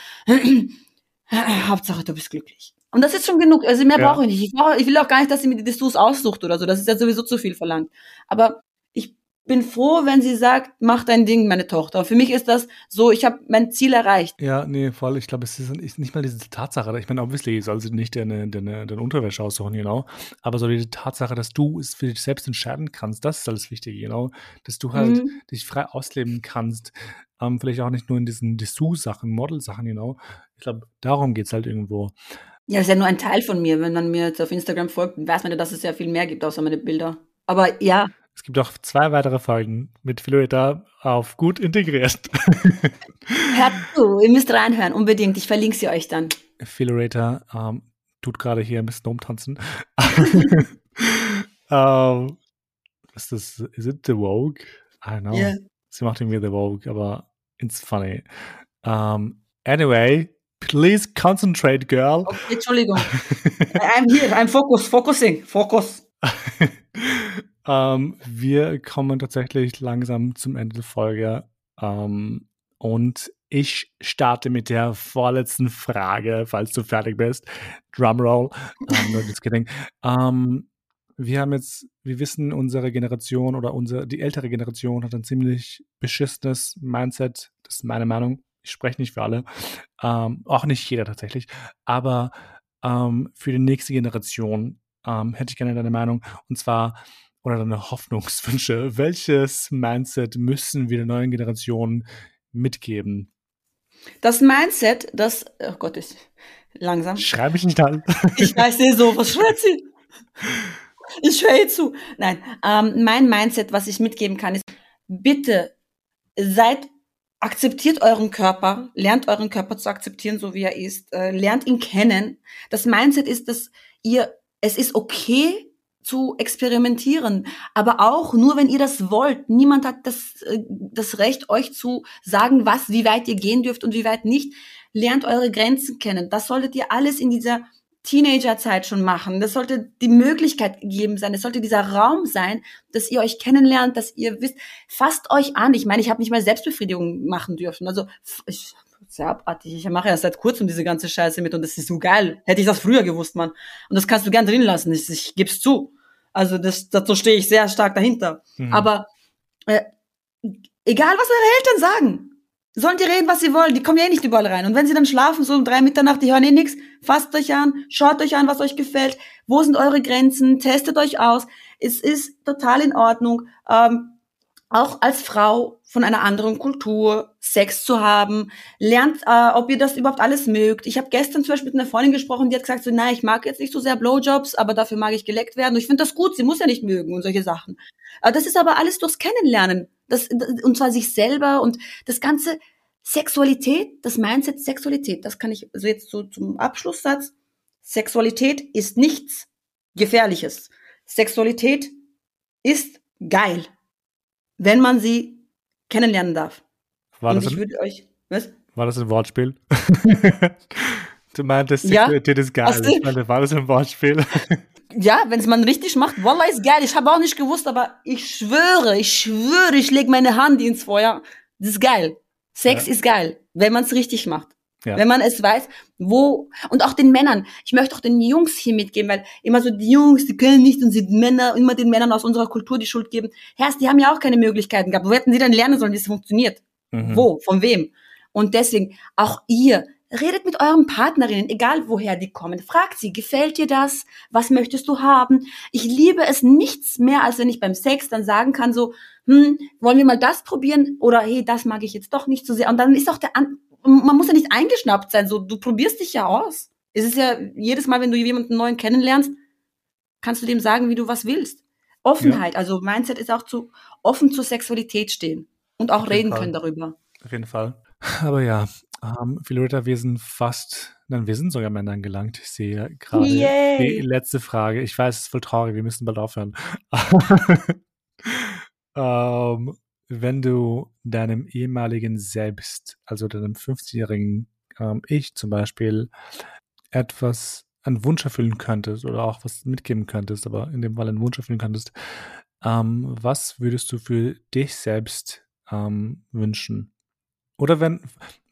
Hauptsache du bist glücklich. Und das ist schon genug. Also mehr Ja. brauche ich nicht. Ich, brauche, ich will auch gar nicht, dass sie mir die Dessous aussucht oder so. Das ist ja sowieso zu viel verlangt. Aber bin froh, wenn sie sagt, mach dein Ding, meine Tochter. Und für mich ist das so, ich habe mein Ziel erreicht. Ja, nee, voll. Ich glaube, es ist nicht mal diese Tatsache. Ich meine, obviously soll sie nicht deine, deine, deine Unterwäsche aussuchen, genau. Aber so die Tatsache, dass du es für dich selbst entscheiden kannst, das ist alles wichtig, genau. Dass du halt Mhm. dich frei ausleben kannst. Ähm, vielleicht auch nicht nur in diesen Dessous-Sachen, Model-Sachen, genau. Ich glaube, darum geht's halt irgendwo. Ja, das ist ja nur ein Teil von mir. Wenn man mir jetzt auf Instagram folgt, weiß man ja, dass es ja viel mehr gibt, außer meine Bilder. Aber ja, Es gibt auch zwei weitere Folgen mit Philoeta auf gut integriert. hört zu, ihr müsst reinhören, unbedingt. Ich verlinke sie euch dann. Philorator ähm, tut gerade hier ein bisschen rumtanzen. ähm, ist das, is it The Vogue? I don't know. Ja. Sie macht irgendwie The Vogue, aber it's funny. Um, anyway, please concentrate, girl. Okay, Entschuldigung. I'm here, I'm focus, focusing, focus. ähm, wir kommen tatsächlich langsam zum Ende der Folge. Ähm, und ich starte mit der vorletzten Frage, falls du fertig bist. Drumroll. Ähm, nur Kidding. Ähm, wir haben jetzt, wir wissen, unsere Generation oder unsere, die ältere Generation hat ein ziemlich beschissenes Mindset. Das ist meine Meinung. Ich spreche nicht für alle. Ähm, auch nicht jeder tatsächlich. Aber ähm, für die nächste Generation ähm, hätte ich gerne deine Meinung. Und zwar, oder deine Hoffnungswünsche. Welches Mindset müssen wir der neuen Generation mitgeben? Das Mindset, das, oh Gott, ich, langsam. Schreibe ich nicht an. ich weiß nicht so, was schreibt sie? Ich höre zu. Nein, ähm, mein Mindset, was ich mitgeben kann, ist, bitte seid, akzeptiert euren Körper, lernt euren Körper zu akzeptieren, so wie er ist, äh, lernt ihn kennen. Das Mindset ist, dass ihr, es ist okay, zu experimentieren, aber auch nur, wenn ihr das wollt. Niemand hat das, äh, das Recht, euch zu sagen, was, wie weit ihr gehen dürft und wie weit nicht. Lernt eure Grenzen kennen. Das solltet ihr alles in dieser Teenagerzeit schon machen. Das sollte die Möglichkeit gegeben sein. Es sollte dieser Raum sein, dass ihr euch kennenlernt, dass ihr wisst, fasst euch an. Ich meine, ich habe nicht mal Selbstbefriedigung machen dürfen. Also ich, sehr abartig. Ich mache ja seit kurzem diese ganze Scheiße mit und das ist so geil. Hätte ich das früher gewusst, Mann. Und das kannst du gern drin lassen. Ich, ich gebe zu. Also das, dazu stehe ich sehr stark dahinter. Mhm. Aber äh, egal, was eure Eltern sagen, Sollen die reden, was sie wollen, die kommen ja eh nicht überall rein. Und wenn sie dann schlafen, so um drei Mitternacht, die hören eh nix, fasst euch an, schaut euch an, was euch gefällt, wo sind eure Grenzen, testet euch aus. Es ist total in Ordnung, ähm, auch als Frau von einer anderen Kultur Sex zu haben, lernt, äh, ob ihr das überhaupt alles mögt. Ich habe gestern zum Beispiel mit einer Freundin gesprochen, die hat gesagt, so, na, ich mag jetzt nicht so sehr Blowjobs, aber dafür mag ich geleckt werden. Und ich finde das gut, sie muss ja nicht mögen und solche Sachen. Äh, das ist aber alles durchs Kennenlernen. Das, und zwar sich selber und das ganze Sexualität, das Mindset Sexualität, das kann ich also jetzt so zum Abschlusssatz. Sexualität ist nichts Gefährliches. Sexualität ist geil wenn man sie kennenlernen darf. War Und ich würde euch, was? War das ein Wortspiel? du meintest, Sexualität ja? ist geil. Ich meine, war das ein Wortspiel? ja, wenn es man richtig macht, Wallah ist geil. Ich habe auch nicht gewusst, aber ich schwöre, ich schwöre, ich lege meine Hand ins Feuer. Das ist geil. Sex ja. ist geil, wenn man es richtig macht. Ja. Wenn man es weiß, wo, und auch den Männern. Ich möchte auch den Jungs hier mitgeben, weil immer so die Jungs, die können nicht und sind Männer, immer den Männern aus unserer Kultur die Schuld geben. Herrst, die haben ja auch keine Möglichkeiten gehabt. Wo hätten sie denn lernen sollen, wie es funktioniert? Mhm. Wo? Von wem? Und deswegen, auch ihr, redet mit euren Partnerinnen, egal woher die kommen. Fragt sie, gefällt dir das? Was möchtest du haben? Ich liebe es nichts mehr, als wenn ich beim Sex dann sagen kann so, hm, wollen wir mal das probieren? Oder hey, das mag ich jetzt doch nicht so sehr. Und dann ist auch der, an man muss ja nicht eingeschnappt sein, so du probierst dich ja aus. Es ist ja jedes Mal, wenn du jemanden neuen kennenlernst, kannst du dem sagen, wie du was willst. Offenheit, ja. also Mindset ist auch zu offen zur Sexualität stehen und auch reden Fall. können darüber. Auf jeden Fall. Aber ja, ähm, Philoretta, wir sind fast, nein, wir sind sogar Männer angelangt. Ich sehe gerade die letzte Frage. Ich weiß, es ist voll traurig, wir müssen bald aufhören. ähm, wenn du deinem ehemaligen Selbst, also deinem 50-jährigen ähm, Ich zum Beispiel, etwas, einen Wunsch erfüllen könntest oder auch was mitgeben könntest, aber in dem Fall einen Wunsch erfüllen könntest, ähm, was würdest du für dich selbst ähm, wünschen? Oder wenn,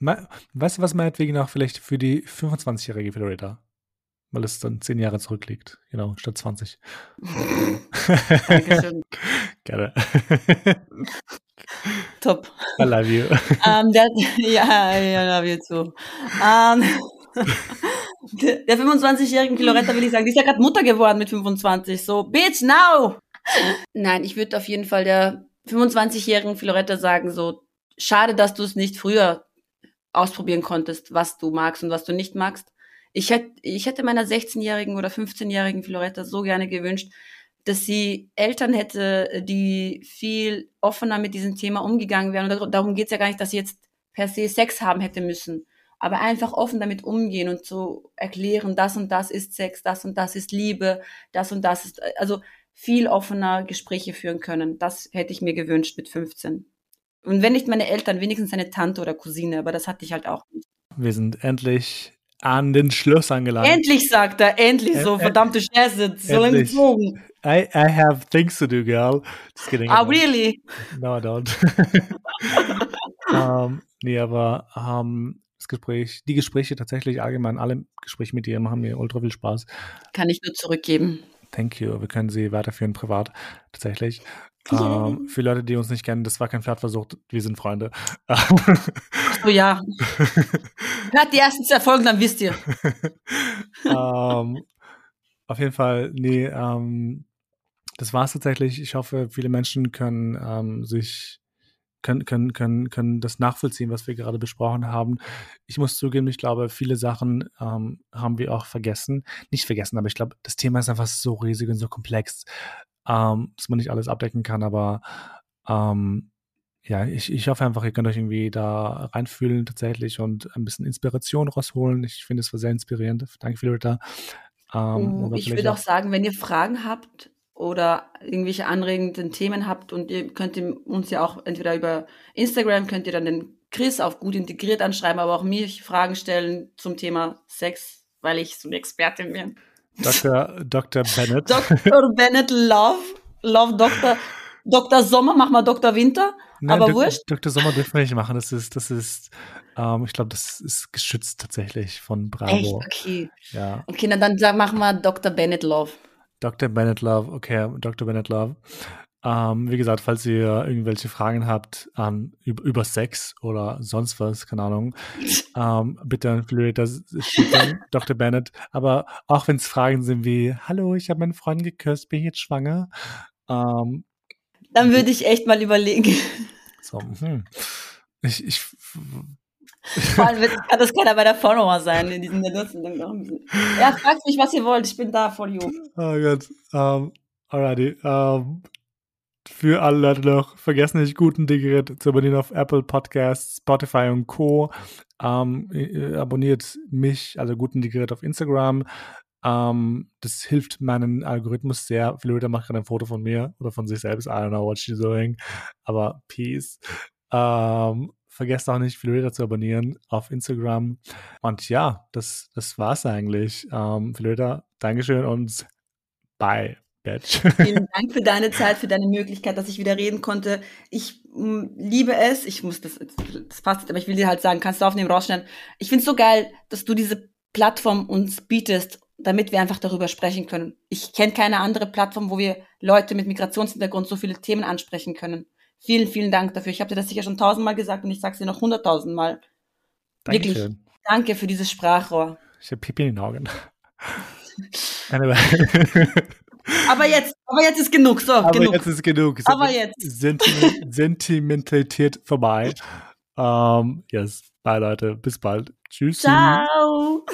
weißt du was meinetwegen auch vielleicht für die 25-jährige Florida? weil es dann zehn Jahre zurückliegt, genau, statt 20. Dankeschön. Gerne. Top. I love you. Um, ähm, der, ja, I love you too. Um, der, der 25-jährigen Kiloretta will ich sagen, die ist ja gerade Mutter geworden mit 25. So, bitch, now! Nein, ich würde auf jeden Fall der 25-jährigen Filoretta sagen, so, schade, dass du es nicht früher ausprobieren konntest, was du magst und was du nicht magst. Ich hätte, ich hätte meiner 16-jährigen oder 15-jährigen Floretta so gerne gewünscht, dass sie Eltern hätte, die viel offener mit diesem Thema umgegangen wären. Und darum geht's ja gar nicht, dass sie jetzt per se Sex haben hätte müssen, aber einfach offen damit umgehen und so erklären, das und das ist Sex, das und das ist Liebe, das und das ist, also viel offener Gespräche führen können. Das hätte ich mir gewünscht mit 15. Und wenn nicht meine Eltern, wenigstens eine Tante oder Cousine, aber das hatte ich halt auch nicht. Wir sind endlich an den Schluss angelangt. Endlich, sagt er, endlich, so verdammte Scheiße, so lange gezogen. I, I have things to do, girl. Just kidding. Ah, really? No, I don't. um, Nee, aber ähm, das Gespräch, die Gespräche tatsächlich allgemein, alle Gespräche mit dir machen mir ultra viel Spaß. Kann ich nur zurückgeben. Thank you. Wir können sie weiterführen privat, tatsächlich. Ähm, für Leute, die uns nicht kennen, das war kein Pferdversuch, wir sind Freunde. Oh ja. Hört die ersten zwei Folgen, dann wisst ihr. ähm, auf jeden Fall, nee, ähm, das war es tatsächlich. Ich hoffe, viele Menschen können ähm, sich können, können, können, können das nachvollziehen, was wir gerade besprochen haben. Ich muss zugeben, ich glaube, viele Sachen ähm, haben wir auch vergessen. Nicht vergessen, aber ich glaube, das Thema ist einfach so riesig und so komplex, ähm, dass man nicht alles abdecken kann. Aber ähm, ja, ich, ich hoffe einfach, ihr könnt euch irgendwie da reinfühlen tatsächlich und ein bisschen Inspiration rausholen. Ich finde, es war sehr inspirierend. Danke, Philippa. Ähm, ich würde auch sagen, wenn ihr Fragen habt, oder irgendwelche anregenden Themen habt und ihr könnt uns ja auch entweder über Instagram könnt ihr dann den Chris auf gut integriert anschreiben, aber auch mich Fragen stellen zum Thema Sex, weil ich so eine Expertin bin. Dr. Dr. Bennett. Dr. Bennett Love, Love Dr. Dr. Sommer, mach mal Dr. Winter, Nein, aber wurscht. Dr. Sommer dürfen wir nicht machen, das ist, das ist, ähm, ich glaube, das ist geschützt tatsächlich von Bravo. Echt? Okay. Ja. Okay, na dann machen wir Dr. Bennett Love. Dr. Bennett Love, okay, Dr. Bennett Love. Ähm, wie gesagt, falls ihr irgendwelche Fragen habt ähm, über, über, Sex oder sonst was, keine Ahnung, ähm, bitte an Florida Dr. Bennett. Aber auch wenn es Fragen sind wie, hallo, ich habe meinen Freund geküsst, bin ich jetzt schwanger? Ähm, Dann würde ich echt mal überlegen. So, hm. Ich, ich vor allem kann das keiner bei der Follower sein, in diesem nutzen. Ja, fragt mich, was ihr wollt, ich bin da for you. Oh Gott. Um, alrighty. Um, für alle Leute noch, vergessen nicht, guten Digerit zu abonnieren auf Apple Podcasts, Spotify und Co. Um, abonniert mich, also guten Digerit auf Instagram. Um, das hilft meinen Algorithmus sehr. Viele Leute machen gerade ein Foto von mir oder von sich selbst. I don't know what she's doing. Aber peace. Um, Vergesst auch nicht, Philorita zu abonnieren auf Instagram. Und ja, das, das war's eigentlich. Ähm, Philorita, Dankeschön und bye. Bitch. Vielen Dank für deine Zeit, für deine Möglichkeit, dass ich wieder reden konnte. Ich m, mm, liebe es. Ich muss das, das passt, aber ich will dir halt sagen, kannst du aufnehmen, rausschneiden. Ich find's so geil, dass du diese Plattform uns bietest, damit wir einfach darüber sprechen können. Ich kenne keine andere Plattform, wo wir Leute mit Migrationshintergrund so viele Themen ansprechen können. Vielen, vielen Dank dafür. Ich habe dir das sicher schon tausendmal gesagt und ich sage es dir noch hunderttausendmal. Wirklich. Danke für dieses Sprachrohr. Ich habe Pipi in den Augen. aber jetzt, aber jetzt ist genug. So, aber genug. jetzt ist genug. Aber jetzt. Sentiment, Sentimentalität vorbei. Um, yes. Bye, Leute. Bis bald. Tschüss. Ciao.